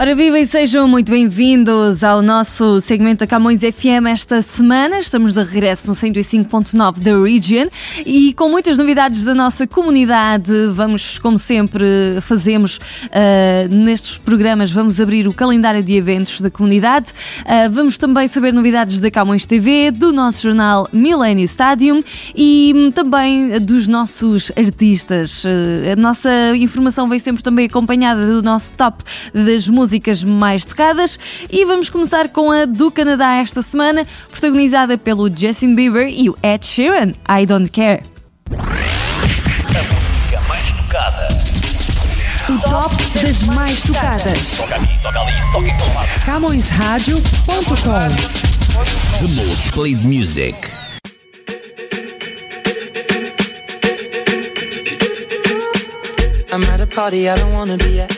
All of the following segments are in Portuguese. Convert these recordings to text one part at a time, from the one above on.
Ora viva e sejam muito bem-vindos ao nosso segmento da Camões FM esta semana. Estamos de regresso no 105.9 da Region e com muitas novidades da nossa comunidade. Vamos, como sempre fazemos uh, nestes programas, vamos abrir o calendário de eventos da comunidade. Uh, vamos também saber novidades da Camões TV, do nosso jornal Millennium Stadium e um, também dos nossos artistas. Uh, a nossa informação vem sempre também acompanhada do nosso top das músicas músicas mais tocadas e vamos começar com a do Canadá esta semana, protagonizada pelo Justin Bieber e o Ed Sheeran, I Don't Care. A música mais tocada. O top das mais tocadas. CamõesRádio.com The most played music. I'm at a party I don't wanna be at.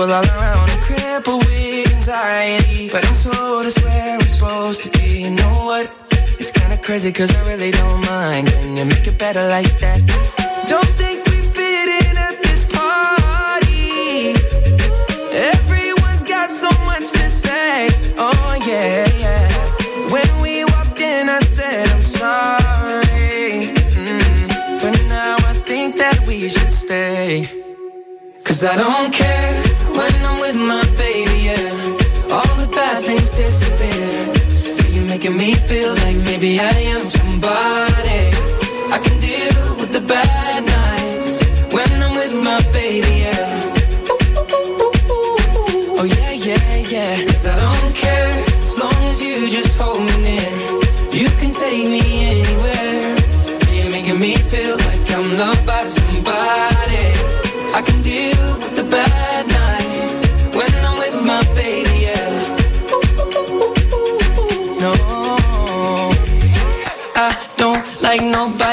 People all around, I'm crippled with anxiety. But I'm told it's where I'm supposed to be. You know what? It's kinda crazy, cause I really don't mind. Can you make it better like that? Don't think we fit in at this party. Everyone's got so much to say. Oh, yeah, yeah. When we walked in, I said, I'm sorry. Mm. But now I think that we should stay. Cause I don't care making me feel like maybe I am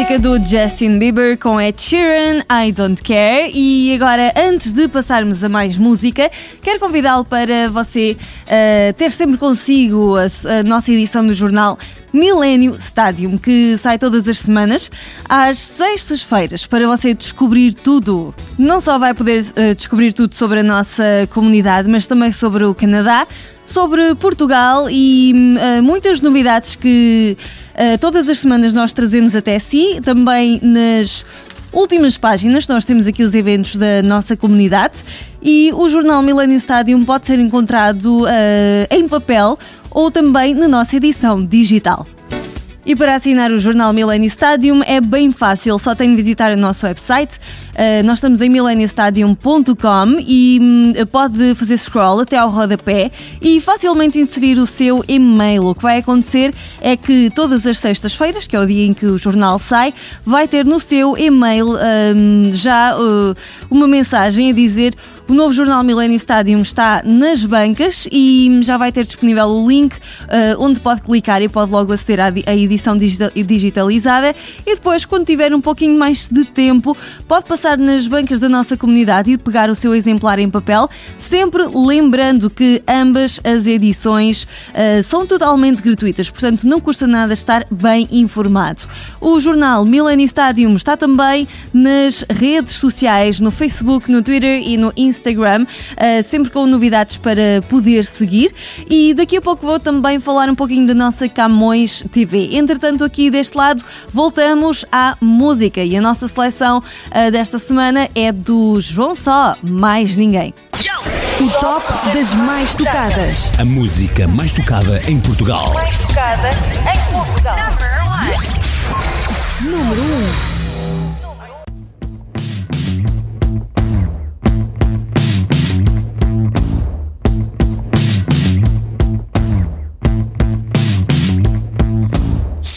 música do Justin Bieber com Ed Sheeran, I Don't Care. E agora, antes de passarmos a mais música, quero convidá-lo para você uh, ter sempre consigo a, a nossa edição do jornal Millennium Stadium, que sai todas as semanas às sextas-feiras para você descobrir tudo. Não só vai poder uh, descobrir tudo sobre a nossa comunidade, mas também sobre o Canadá, sobre Portugal e uh, muitas novidades que uh, todas as semanas nós trazemos até si, também nas últimas páginas, nós temos aqui os eventos da nossa comunidade e o jornal Millennium Stadium pode ser encontrado uh, em papel ou também na nossa edição digital. E para assinar o jornal Millennium Stadium é bem fácil, só tem de visitar o nosso website. Uh, nós estamos em millenniumstadium.com e um, pode fazer scroll até ao rodapé e facilmente inserir o seu e-mail. O que vai acontecer é que todas as sextas-feiras, que é o dia em que o jornal sai, vai ter no seu e-mail um, já uh, uma mensagem a dizer o novo jornal Millennium Stadium está nas bancas e já vai ter disponível o link uh, onde pode clicar e pode logo aceder à edição digitalizada. E depois, quando tiver um pouquinho mais de tempo, pode passar nas bancas da nossa comunidade e pegar o seu exemplar em papel, sempre lembrando que ambas as edições uh, são totalmente gratuitas, portanto não custa nada estar bem informado. O jornal Millennium Stadium está também nas redes sociais, no Facebook, no Twitter e no Instagram. Instagram, uh, sempre com novidades para poder seguir. E daqui a pouco vou também falar um pouquinho da nossa Camões TV. Entretanto, aqui deste lado, voltamos à música e a nossa seleção uh, desta semana é do João Só, mais ninguém. O top das mais tocadas. A música mais tocada em Portugal. Mais tocada em Portugal. Número 1.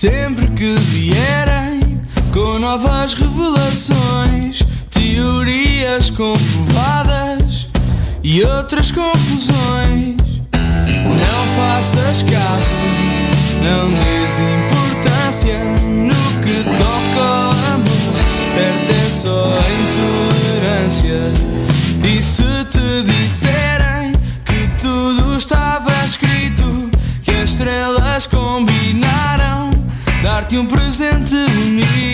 Sempre que vierem com novas revelações, teorias comprovadas e outras confusões, não faças caso, não des importância no que toca ao amor. Certo é só a intolerância. Um presente bonito.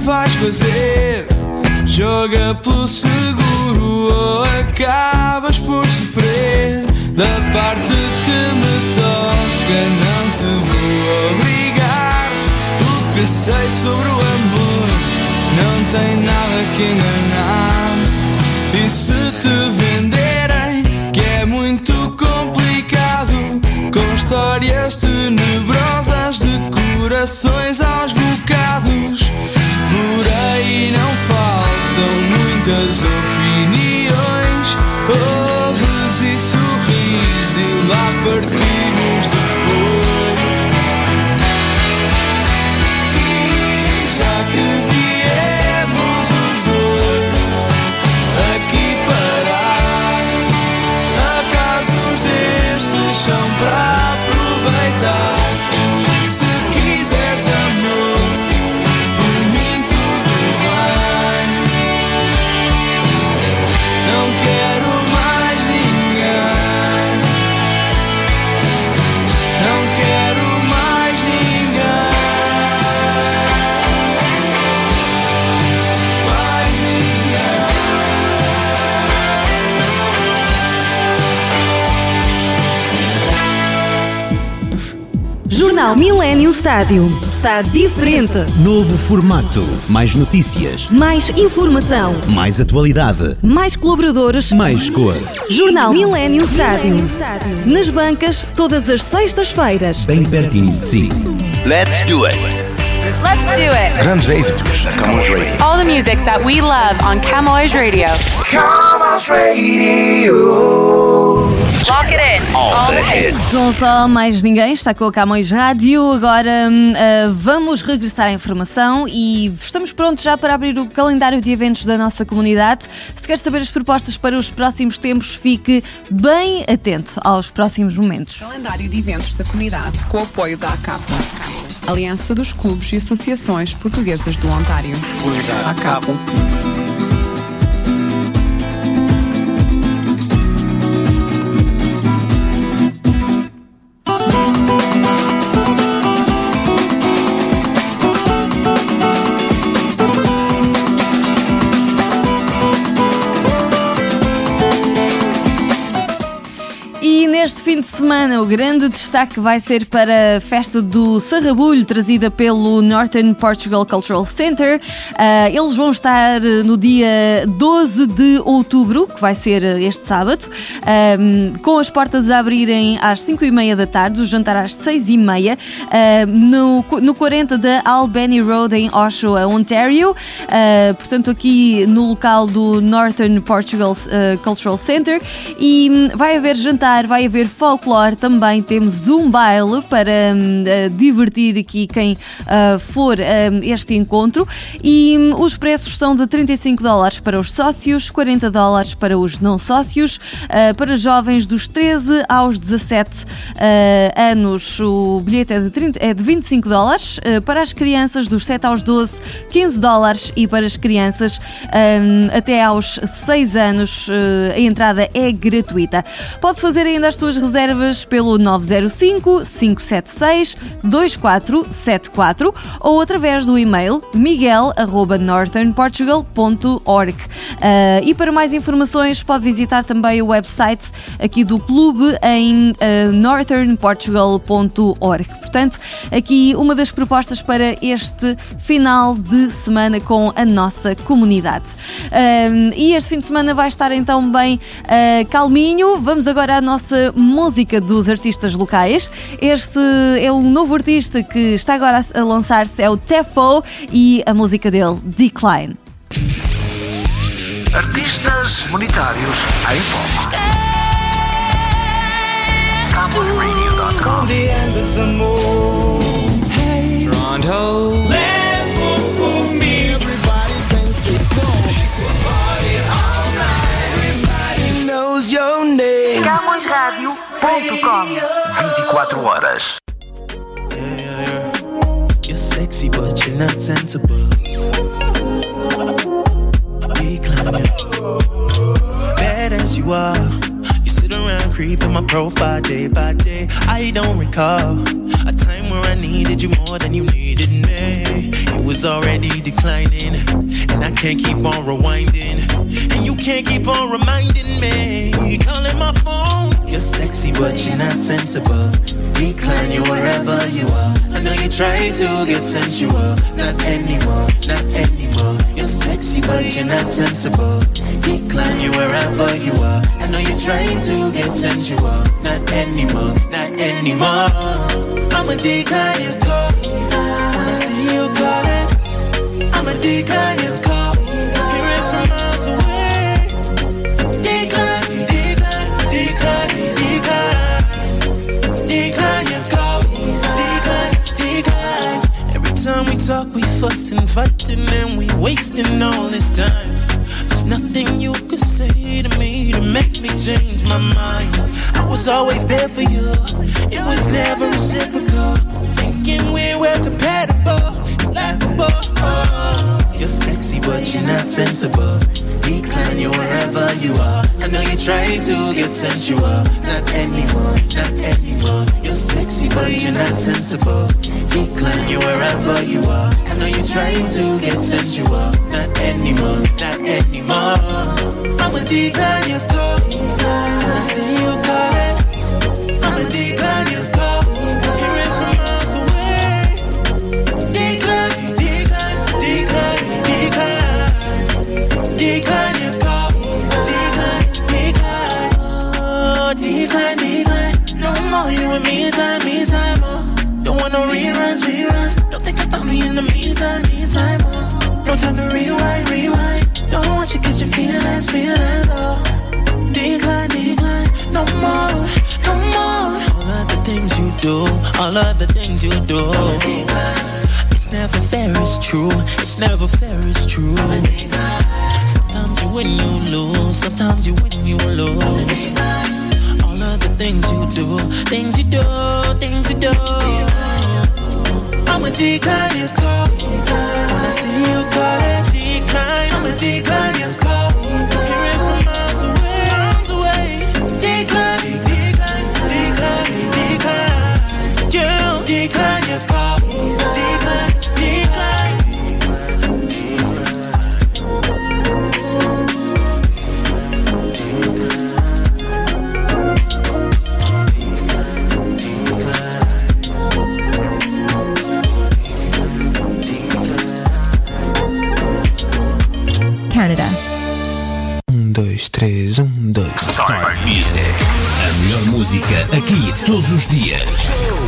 Vais fazer. Joga pelo seguro ou acabas por sofrer. Da parte que me toca, não te vou obrigar. O que sei sobre o amor não tem nada que enganar. E se te venderem, que é muito complicado, com histórias tenebrosas de corações aos bocados. Muitas opiniões. Ouves e sorris e lá partimos Jornal Millennium Stadium. está diferente. Novo formato. Mais notícias. Mais informação. Mais atualidade. Mais colaboradores. Mais cor. Jornal Millennium Stádio. Nas bancas, todas as sextas-feiras. Bem pertinho de si. Let's do it. Let's do it. Grandes êxitos na Camões Radio. All the music that we love on Camões Radio. Camões Radio. Lock it in. All the hits. Não só mais ninguém, está com a Camões Rádio. Agora ah, vamos regressar à informação e estamos prontos já para abrir o calendário de eventos da nossa comunidade. Se quer saber as propostas para os próximos tempos, fique bem atento aos próximos momentos. Calendário de eventos da comunidade com o apoio da ACAP, Aliança dos Clubes e Associações Portuguesas do Ontário. ACAP. De semana o grande destaque vai ser para a festa do Sarrabulho, trazida pelo Northern Portugal Cultural Center. Ah, eles vão estar eh, no dia 12 de outubro, que vai ser eh, este sábado, com as portas a abrirem às 5 e meia da tarde, o jantar às 6 e meia, ah, no, no 40 da Albany Road em Oshawa, Ontario. Ah, portanto, aqui no local do Northern Portugal ah, Cultural Center. E hum, vai haver jantar, vai haver folclore também. Temos um baile para hum, ah, divertir aqui quem ah, for hum, este encontro. E hum, os preços são de 35 dólares para os sócios, 40 dólares para os não sócios, ah, para jovens dos 13 aos 17 ah, anos. O bilhete é de, 30 é de 25 dólares, para as crianças dos 7 aos 12, 15 dólares e para as crianças ah, até aos 6 anos a entrada é gratuita. Pode fazer ainda as suas reservas pelo 905 576 2474 ou através do e-mail miguel.northernportugal.org. Ah, e para mais informações pode visitar também o website aqui do clube em ah, northernportugal.org. Portanto, aqui uma das propostas para este final de semana com a nossa comunidade. Ah, e este fim de semana vai estar então bem calminho. Vamos agora à nossa música dos artistas locais. Este é um novo artista que está agora a lançar-se, é o Tefo e a música dele, Decline. Artistas monetários em Toronto. Levo comigo. Everybody knows your name. CamõesRádio.com 24 horas. You're sexy, but you're not sensible. Decline Bad as you are, you sit around creeping my profile day by day. I don't recall a time where I needed you more than you needed me. It was already declining, and I can't keep on rewinding. And you can't keep on reminding me. Calling my phone, you're sexy, but you're not sensible. Decline you wherever you are. I know you try to get sensual. Not anymore, not anymore. You're sexy, but you're not sensible. Decline you wherever you are. I know you try to get sensual. Not anymore, not anymore. I'ma decline your call. When I see you calling, I'ma decline your call. Fighting, and we wasting all this time. There's nothing you could say to me to make me change my mind. I was always there for you. It was never reciprocal. Thinking we were compatible. It's laughable. You're sexy, but you're not sensible. Decline you wherever you are. I know you try to get sensual. Not anymore, not anymore. You're sexy, but you're not sensible. Decline you wherever you are. I know you're trying to get sensual. Not anymore, not anymore. I'ma decline your call. When I see you calling, I'ma decline your call. Hear it from miles away. Decline, decline, decline, decline. Decline your call. Decline, decline. Oh, decline, decline. No more you and me time. Oh. No time to rewind, rewind. Don't want you 'cause your feelings, feelings, oh. Decline, decline, no more, no more. All of the things you do, all of the things you do. It's never fair, it's true. It's never fair, it's true. Sometimes you win, you lose. Sometimes you win, you lose. All of the things you do, things you do, things you do. I'ma decline your call. When I see you call it decline, I'ma decline your call. Aqui todos os dias.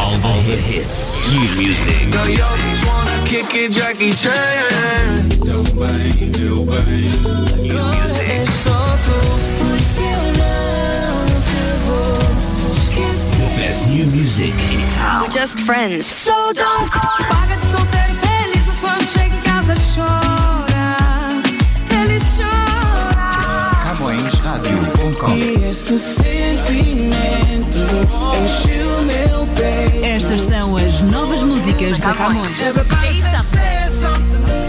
All the hits. New music. Kick it, Jackie Chan. New music. The best new music in town. Just friends. So don't call. Paga de solteiro feliz, mas quando chega em casa chora. Ele chora. CamõesRádio.com E esse sentimento encheu meu peito. Estas são as novas músicas da Camões. Say something.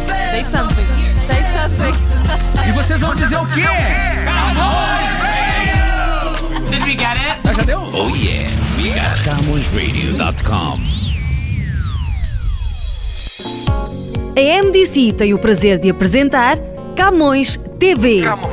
Say something. Say something. E vocês vão dizer o quê? Did we get it? Ah, já deu? Oh yeah. We got CamõesRadio.com. A MDC tem o prazer de apresentar Camões TV. Camões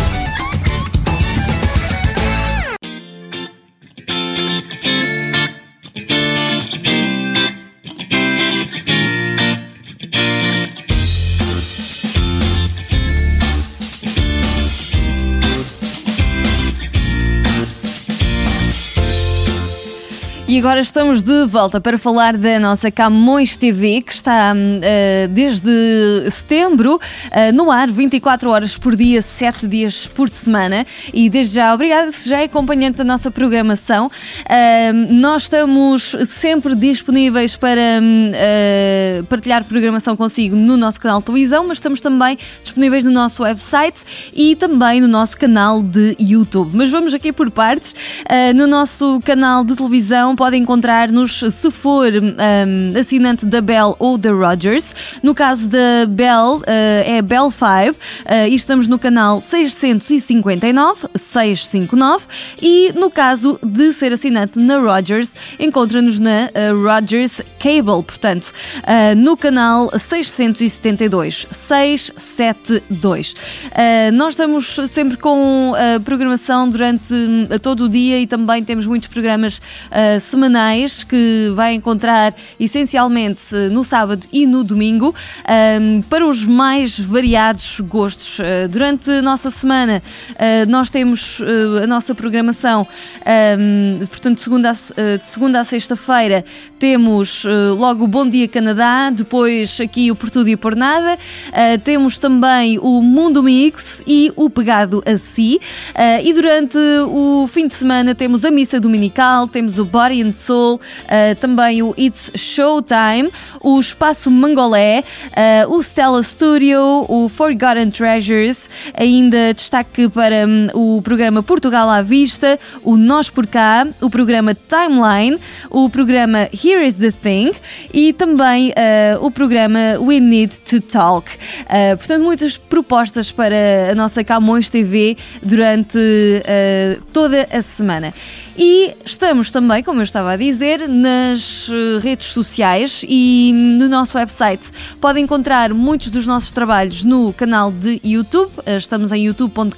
E agora estamos de volta para falar da nossa Camões TV, que está eh, desde setembro eh, no ar, 24 horas por dia, 7 dias por semana. E desde já, obrigada se já é acompanhante da nossa programação. Hum, nós estamos sempre disponíveis para hum, eh, partilhar programação consigo no nosso canal de televisão, mas estamos também disponíveis no nosso website e também no nosso canal de YouTube. Mas vamos aqui por partes. No nosso canal de televisão podem encontrar-nos se for um, assinante da Bell ou da Rogers. No caso da Bell, uh, é Bell 5 uh, e estamos no canal 659, 659 e no caso de ser assinante na Rogers, encontra-nos na uh, Rogers Cable, portanto, no canal 672, 672. Uh, nós estamos sempre com programação durante uh, todo o dia e também temos muitos programas uh, semanais que vai encontrar essencialmente no sábado e no domingo para os mais variados gostos. Uh, durante a nossa semana uh, nós temos uh, a nossa programação, portanto, de segunda a, de segunda a sexta-feira temos logo o Bom Dia Canadá, depois aqui o Por Tudo e Por Nada, temos também o Mundo Mix e o Pegado a Si, e durante o fim de semana temos a Missa Dominical, temos o Body and Soul, uh, também o It's Showtime, o Espaço Mangolé, uh, o Stella Studio, o Forgotten Treasures, ainda destaque para um, o programa Portugal à Vista, o Nós por Cá, o programa Timeline, o programa Here is the Thing e também uh, o programa We Need to Talk. Uh, portanto, muitas propostas para a nossa Camões TV durante uh, toda a semana. E estamos também, como eu estava a dizer, nas redes sociais e no nosso website. Pode encontrar muitos dos nossos trabalhos no canal de YouTube. Estamos em youtube.com.br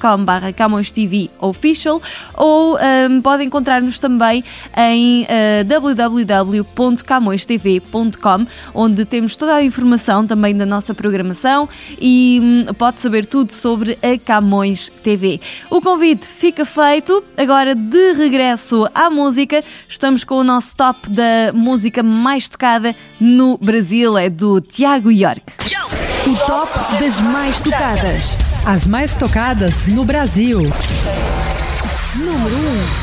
Official ou um, pode encontrar-nos também em uh, www.camõestv.com, onde temos toda a informação também da nossa programação e um, pode saber tudo sobre a Camões TV. O convite fica feito. Agora, de regresso à música, estamos com o nosso top da música mais tocada no Brasil, é do Tiago York. O top das mais tocadas. As mais tocadas no Brasil. Número 1. quase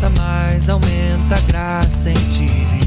passa, mais aumenta a graça em te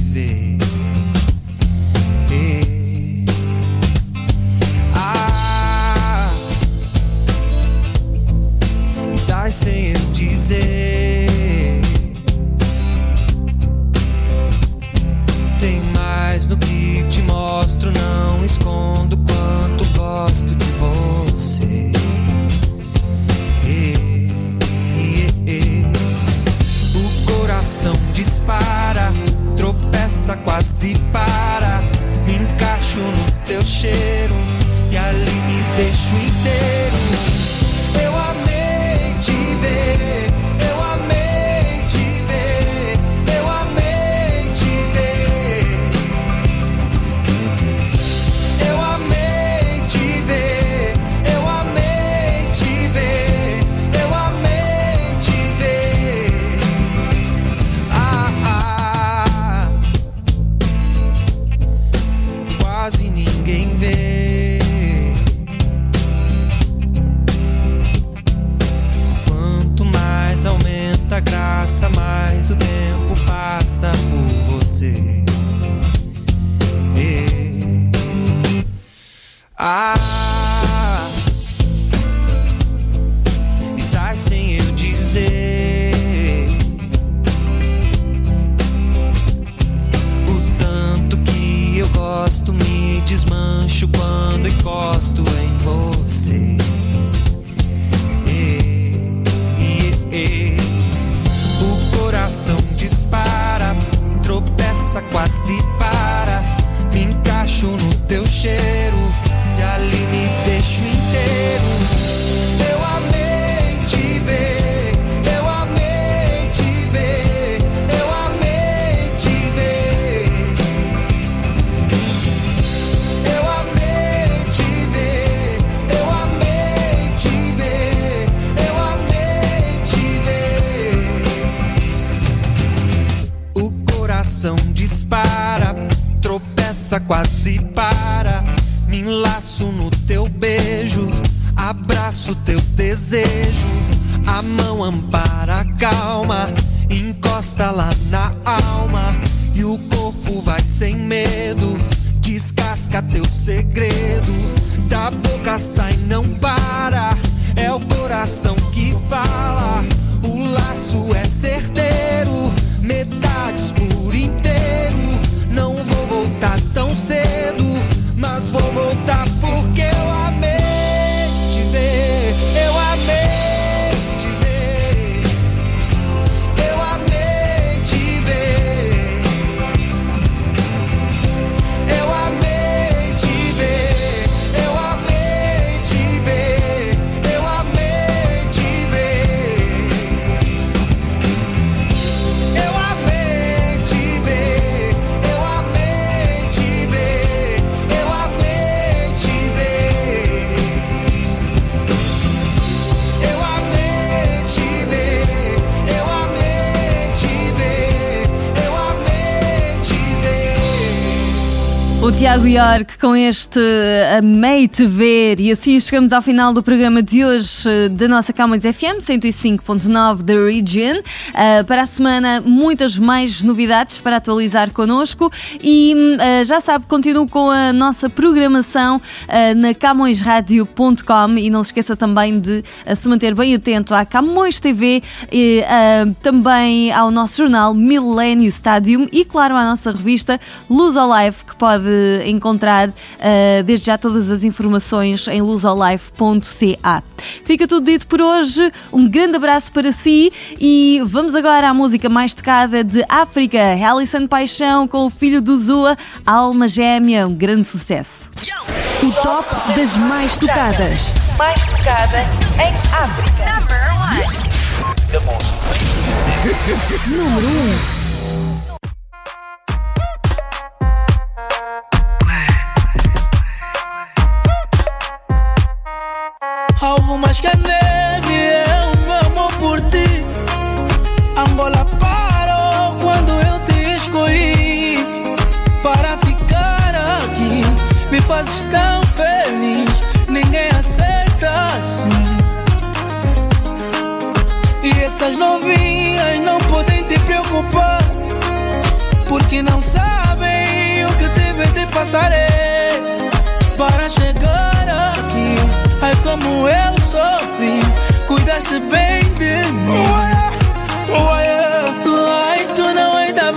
Tiago York com este Amei-te Ver. E assim chegamos ao final do programa de hoje eh, da nossa Camões FM 105.9 da Region. Uh, para a semana, muitas mais novidades para atualizar connosco. E uh, já sabe, continuo com a nossa programação uh, na camõesradio.com e não se esqueça também de se manter bem atento à Camões TV e também ao nosso jornal Millennium Stadium e, claro, à nossa revista Luz ao Live, que pode encontrar uh, desde já todas as informações em luzolife.ca. Fica tudo dito por hoje, um grande abraço para si e vamos agora à música mais tocada de África, Alison Paixão com o filho do Zua, Alma Gêmea, um grande sucesso. O top das mais tocadas. Mais tocada em África. Número 1. Algo mais que a neve é o meu amor por ti. Angola parou quando eu te escolhi. Para ficar aqui, me fazes tão feliz. Ninguém acerta assim. E essas novinhas não podem te preocupar. Porque não sabem o que tive de passarei para chegar como eu sofri, cuidaste bem de mim. Ai, tu não é da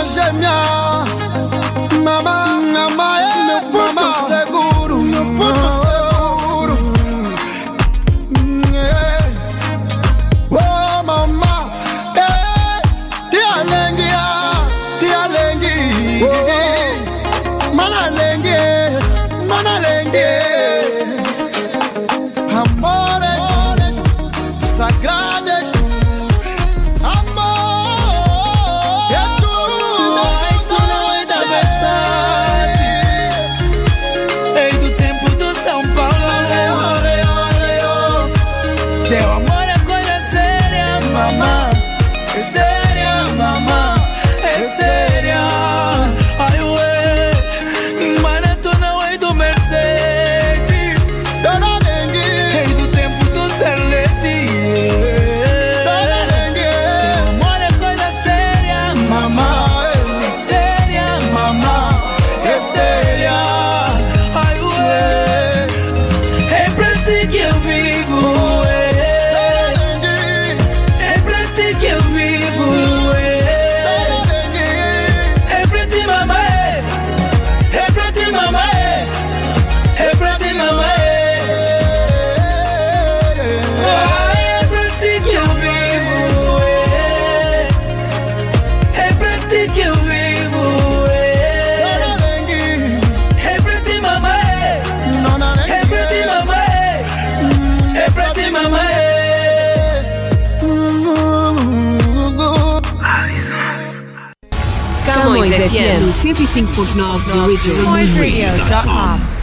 minha alma gêmea, FM 105.9 da Region. CamõesRadio.com.